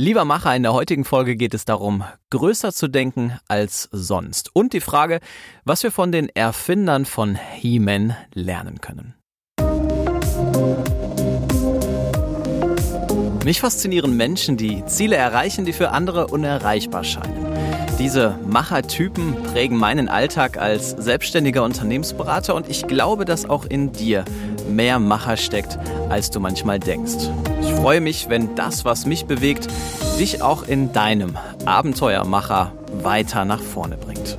Lieber Macher, in der heutigen Folge geht es darum, größer zu denken als sonst. Und die Frage, was wir von den Erfindern von He-Man lernen können. Mich faszinieren Menschen, die Ziele erreichen, die für andere unerreichbar scheinen. Diese Machertypen prägen meinen Alltag als selbstständiger Unternehmensberater und ich glaube, dass auch in dir mehr Macher steckt, als du manchmal denkst. Ich freue mich, wenn das, was mich bewegt, dich auch in deinem Abenteuermacher weiter nach vorne bringt.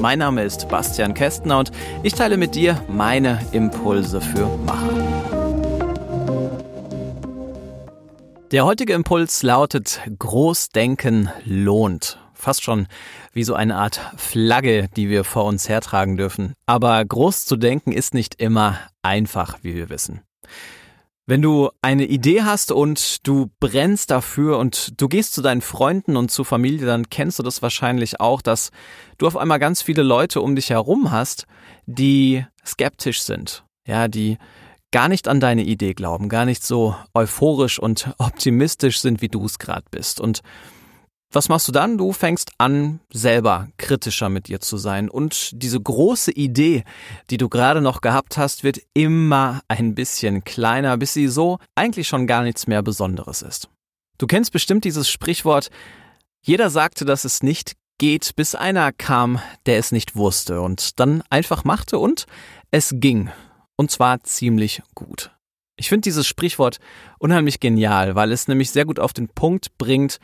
Mein Name ist Bastian Kästner und ich teile mit dir meine Impulse für Macher. Der heutige Impuls lautet Großdenken lohnt. Fast schon wie so eine Art Flagge, die wir vor uns hertragen dürfen. Aber groß zu denken ist nicht immer einfach, wie wir wissen. Wenn du eine Idee hast und du brennst dafür und du gehst zu deinen Freunden und zur Familie, dann kennst du das wahrscheinlich auch, dass du auf einmal ganz viele Leute um dich herum hast, die skeptisch sind. Ja, die gar nicht an deine Idee glauben, gar nicht so euphorisch und optimistisch sind, wie du es gerade bist. Und was machst du dann? Du fängst an, selber kritischer mit dir zu sein. Und diese große Idee, die du gerade noch gehabt hast, wird immer ein bisschen kleiner, bis sie so eigentlich schon gar nichts mehr Besonderes ist. Du kennst bestimmt dieses Sprichwort, jeder sagte, dass es nicht geht, bis einer kam, der es nicht wusste und dann einfach machte und es ging. Und zwar ziemlich gut. Ich finde dieses Sprichwort unheimlich genial, weil es nämlich sehr gut auf den Punkt bringt,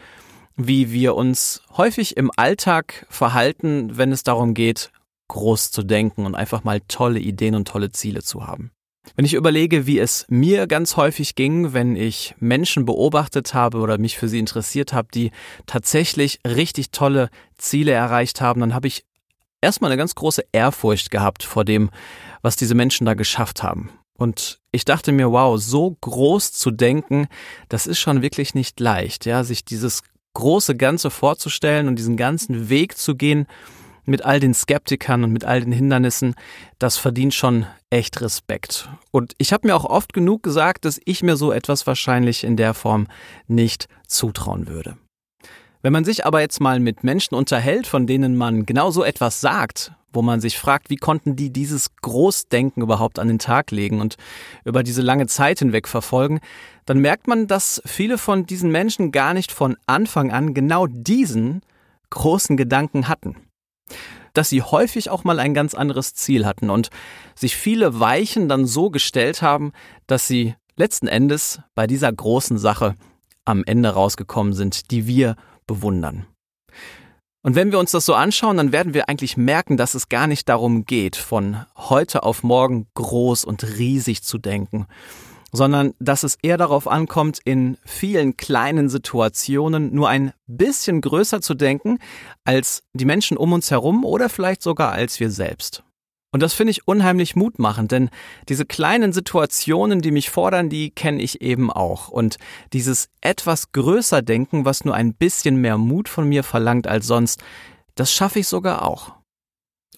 wie wir uns häufig im Alltag verhalten, wenn es darum geht, groß zu denken und einfach mal tolle Ideen und tolle Ziele zu haben. Wenn ich überlege, wie es mir ganz häufig ging, wenn ich Menschen beobachtet habe oder mich für sie interessiert habe, die tatsächlich richtig tolle Ziele erreicht haben, dann habe ich erstmal eine ganz große Ehrfurcht gehabt vor dem, was diese Menschen da geschafft haben. Und ich dachte mir, wow, so groß zu denken, das ist schon wirklich nicht leicht, ja, sich dieses große Ganze vorzustellen und diesen ganzen Weg zu gehen mit all den Skeptikern und mit all den Hindernissen, das verdient schon echt Respekt. Und ich habe mir auch oft genug gesagt, dass ich mir so etwas wahrscheinlich in der Form nicht zutrauen würde. Wenn man sich aber jetzt mal mit Menschen unterhält, von denen man genau so etwas sagt, wo man sich fragt, wie konnten die dieses Großdenken überhaupt an den Tag legen und über diese lange Zeit hinweg verfolgen, dann merkt man, dass viele von diesen Menschen gar nicht von Anfang an genau diesen großen Gedanken hatten. Dass sie häufig auch mal ein ganz anderes Ziel hatten und sich viele Weichen dann so gestellt haben, dass sie letzten Endes bei dieser großen Sache am Ende rausgekommen sind, die wir bewundern. Und wenn wir uns das so anschauen, dann werden wir eigentlich merken, dass es gar nicht darum geht, von heute auf morgen groß und riesig zu denken, sondern dass es eher darauf ankommt, in vielen kleinen Situationen nur ein bisschen größer zu denken als die Menschen um uns herum oder vielleicht sogar als wir selbst. Und das finde ich unheimlich mutmachend, denn diese kleinen Situationen, die mich fordern, die kenne ich eben auch. Und dieses etwas größer Denken, was nur ein bisschen mehr Mut von mir verlangt als sonst, das schaffe ich sogar auch.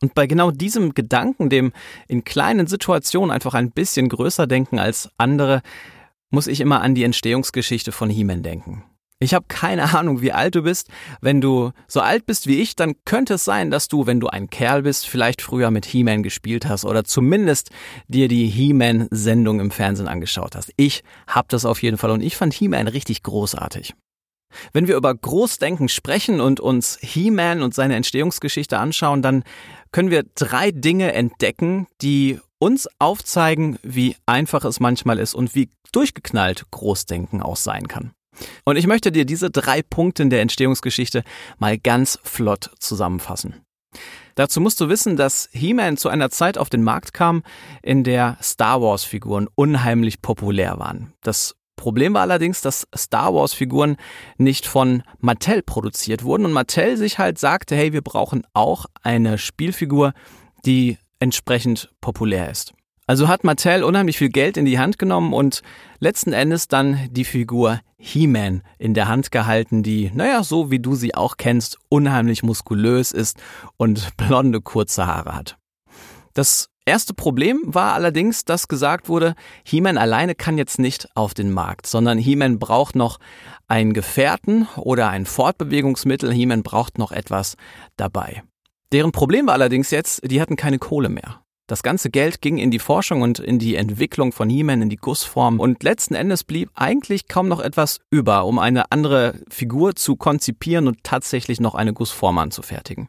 Und bei genau diesem Gedanken, dem in kleinen Situationen einfach ein bisschen größer denken als andere, muss ich immer an die Entstehungsgeschichte von He-Man denken. Ich habe keine Ahnung, wie alt du bist. Wenn du so alt bist wie ich, dann könnte es sein, dass du, wenn du ein Kerl bist, vielleicht früher mit He-Man gespielt hast oder zumindest dir die He-Man-Sendung im Fernsehen angeschaut hast. Ich habe das auf jeden Fall und ich fand He-Man richtig großartig. Wenn wir über Großdenken sprechen und uns He-Man und seine Entstehungsgeschichte anschauen, dann können wir drei Dinge entdecken, die uns aufzeigen, wie einfach es manchmal ist und wie durchgeknallt Großdenken auch sein kann. Und ich möchte dir diese drei Punkte in der Entstehungsgeschichte mal ganz flott zusammenfassen. Dazu musst du wissen, dass He-Man zu einer Zeit auf den Markt kam, in der Star Wars-Figuren unheimlich populär waren. Das Problem war allerdings, dass Star Wars-Figuren nicht von Mattel produziert wurden und Mattel sich halt sagte, hey, wir brauchen auch eine Spielfigur, die entsprechend populär ist. Also hat Mattel unheimlich viel Geld in die Hand genommen und letzten Endes dann die Figur He-Man in der Hand gehalten, die, naja, so wie du sie auch kennst, unheimlich muskulös ist und blonde kurze Haare hat. Das erste Problem war allerdings, dass gesagt wurde, He-Man alleine kann jetzt nicht auf den Markt, sondern He-Man braucht noch einen Gefährten oder ein Fortbewegungsmittel. He-Man braucht noch etwas dabei. Deren Problem war allerdings jetzt, die hatten keine Kohle mehr. Das ganze Geld ging in die Forschung und in die Entwicklung von He-Man, in die Gussform und letzten Endes blieb eigentlich kaum noch etwas über, um eine andere Figur zu konzipieren und tatsächlich noch eine Gussform anzufertigen.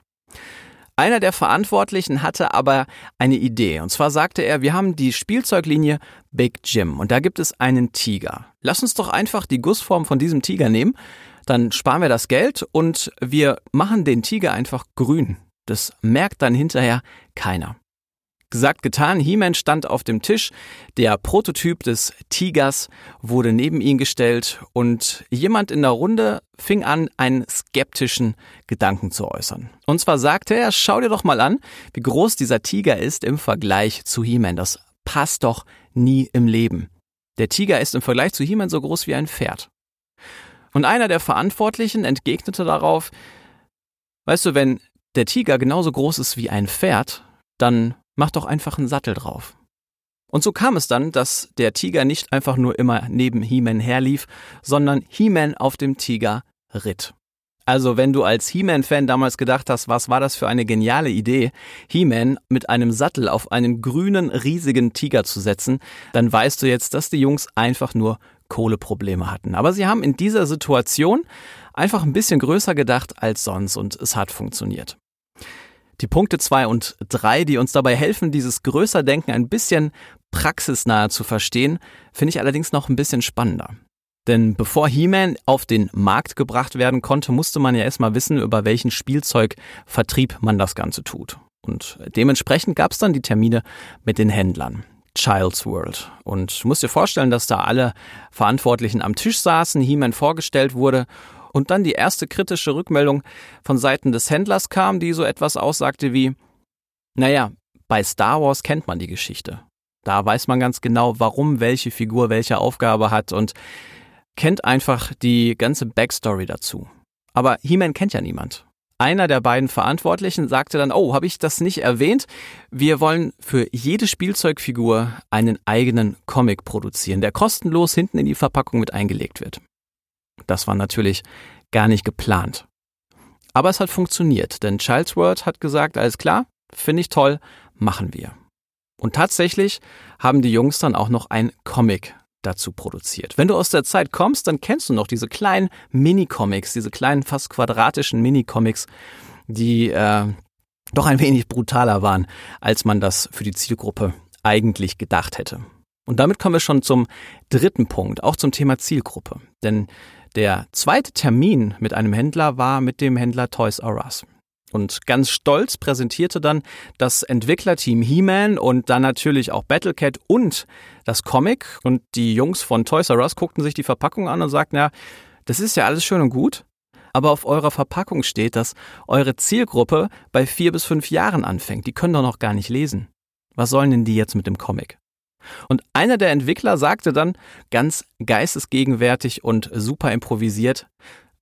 Einer der Verantwortlichen hatte aber eine Idee. Und zwar sagte er, wir haben die Spielzeuglinie Big Jim und da gibt es einen Tiger. Lass uns doch einfach die Gussform von diesem Tiger nehmen, dann sparen wir das Geld und wir machen den Tiger einfach grün. Das merkt dann hinterher keiner. Gesagt, getan, He-Man stand auf dem Tisch, der Prototyp des Tigers wurde neben ihn gestellt und jemand in der Runde fing an, einen skeptischen Gedanken zu äußern. Und zwar sagte er, schau dir doch mal an, wie groß dieser Tiger ist im Vergleich zu He-Man. Das passt doch nie im Leben. Der Tiger ist im Vergleich zu He-Man so groß wie ein Pferd. Und einer der Verantwortlichen entgegnete darauf, weißt du, wenn der Tiger genauso groß ist wie ein Pferd, dann mach doch einfach einen Sattel drauf. Und so kam es dann, dass der Tiger nicht einfach nur immer neben He-Man herlief, sondern He-Man auf dem Tiger ritt. Also wenn du als He-Man-Fan damals gedacht hast, was war das für eine geniale Idee, He-Man mit einem Sattel auf einen grünen, riesigen Tiger zu setzen, dann weißt du jetzt, dass die Jungs einfach nur Kohleprobleme hatten. Aber sie haben in dieser Situation einfach ein bisschen größer gedacht als sonst und es hat funktioniert. Die Punkte zwei und drei, die uns dabei helfen, dieses Größerdenken ein bisschen praxisnahe zu verstehen, finde ich allerdings noch ein bisschen spannender. Denn bevor He-Man auf den Markt gebracht werden konnte, musste man ja erstmal wissen, über welchen Spielzeugvertrieb man das Ganze tut. Und dementsprechend gab es dann die Termine mit den Händlern. Child's World. Und du musst dir vorstellen, dass da alle Verantwortlichen am Tisch saßen, He-Man vorgestellt wurde und dann die erste kritische Rückmeldung von Seiten des Händlers kam, die so etwas aussagte wie, naja, bei Star Wars kennt man die Geschichte. Da weiß man ganz genau, warum welche Figur welche Aufgabe hat und kennt einfach die ganze Backstory dazu. Aber He-Man kennt ja niemand. Einer der beiden Verantwortlichen sagte dann, oh, habe ich das nicht erwähnt? Wir wollen für jede Spielzeugfigur einen eigenen Comic produzieren, der kostenlos hinten in die Verpackung mit eingelegt wird. Das war natürlich gar nicht geplant. Aber es hat funktioniert, denn Child's World hat gesagt, alles klar, finde ich toll, machen wir. Und tatsächlich haben die Jungs dann auch noch ein Comic dazu produziert. Wenn du aus der Zeit kommst, dann kennst du noch diese kleinen Mini-Comics, diese kleinen fast quadratischen Mini-Comics, die äh, doch ein wenig brutaler waren, als man das für die Zielgruppe eigentlich gedacht hätte. Und damit kommen wir schon zum dritten Punkt, auch zum Thema Zielgruppe. Denn der zweite Termin mit einem Händler war mit dem Händler Toys R Us. Und ganz stolz präsentierte dann das Entwicklerteam He-Man und dann natürlich auch Battlecat und das Comic. Und die Jungs von Toys R Us guckten sich die Verpackung an und sagten, ja, das ist ja alles schön und gut, aber auf eurer Verpackung steht, dass eure Zielgruppe bei vier bis fünf Jahren anfängt. Die können doch noch gar nicht lesen. Was sollen denn die jetzt mit dem Comic? Und einer der Entwickler sagte dann ganz geistesgegenwärtig und super improvisiert,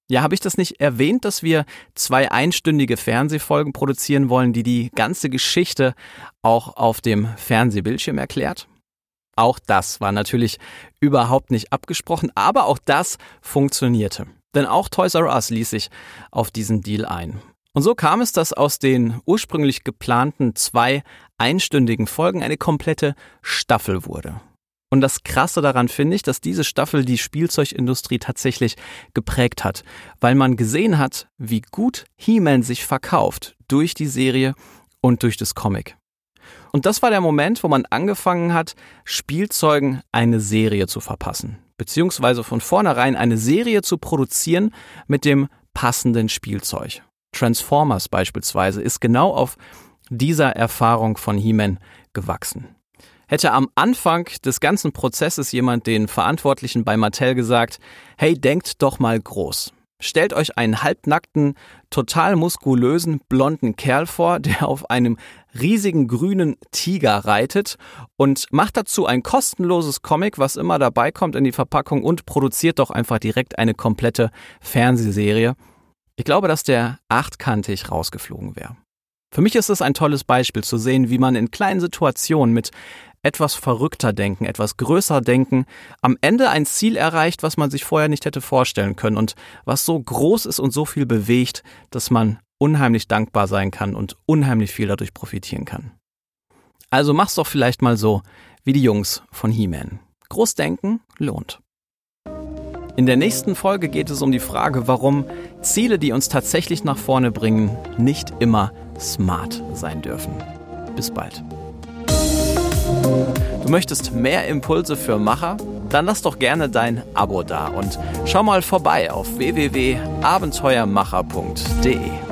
ja, habe ich das nicht erwähnt, dass wir zwei einstündige Fernsehfolgen produzieren wollen, die die ganze Geschichte auch auf dem Fernsehbildschirm erklärt? Auch das war natürlich überhaupt nicht abgesprochen, aber auch das funktionierte. Denn auch Toys R Us ließ sich auf diesen Deal ein. Und so kam es, dass aus den ursprünglich geplanten zwei einstündigen Folgen eine komplette Staffel wurde. Und das Krasse daran finde ich, dass diese Staffel die Spielzeugindustrie tatsächlich geprägt hat, weil man gesehen hat, wie gut He-Man sich verkauft durch die Serie und durch das Comic. Und das war der Moment, wo man angefangen hat, Spielzeugen eine Serie zu verpassen, beziehungsweise von vornherein eine Serie zu produzieren mit dem passenden Spielzeug. Transformers beispielsweise ist genau auf dieser Erfahrung von He-Man gewachsen. Hätte am Anfang des ganzen Prozesses jemand den Verantwortlichen bei Mattel gesagt, hey, denkt doch mal groß. Stellt euch einen halbnackten, total muskulösen, blonden Kerl vor, der auf einem riesigen grünen Tiger reitet und macht dazu ein kostenloses Comic, was immer dabei kommt in die Verpackung und produziert doch einfach direkt eine komplette Fernsehserie. Ich glaube, dass der achtkantig rausgeflogen wäre. Für mich ist es ein tolles Beispiel zu sehen, wie man in kleinen Situationen mit etwas verrückter denken, etwas größer denken, am Ende ein Ziel erreicht, was man sich vorher nicht hätte vorstellen können und was so groß ist und so viel bewegt, dass man unheimlich dankbar sein kann und unheimlich viel dadurch profitieren kann. Also mach's doch vielleicht mal so wie die Jungs von He-Man. Großdenken lohnt. In der nächsten Folge geht es um die Frage, warum Ziele, die uns tatsächlich nach vorne bringen, nicht immer smart sein dürfen. Bis bald. Du möchtest mehr Impulse für Macher? Dann lass doch gerne dein Abo da und schau mal vorbei auf www.abenteuermacher.de.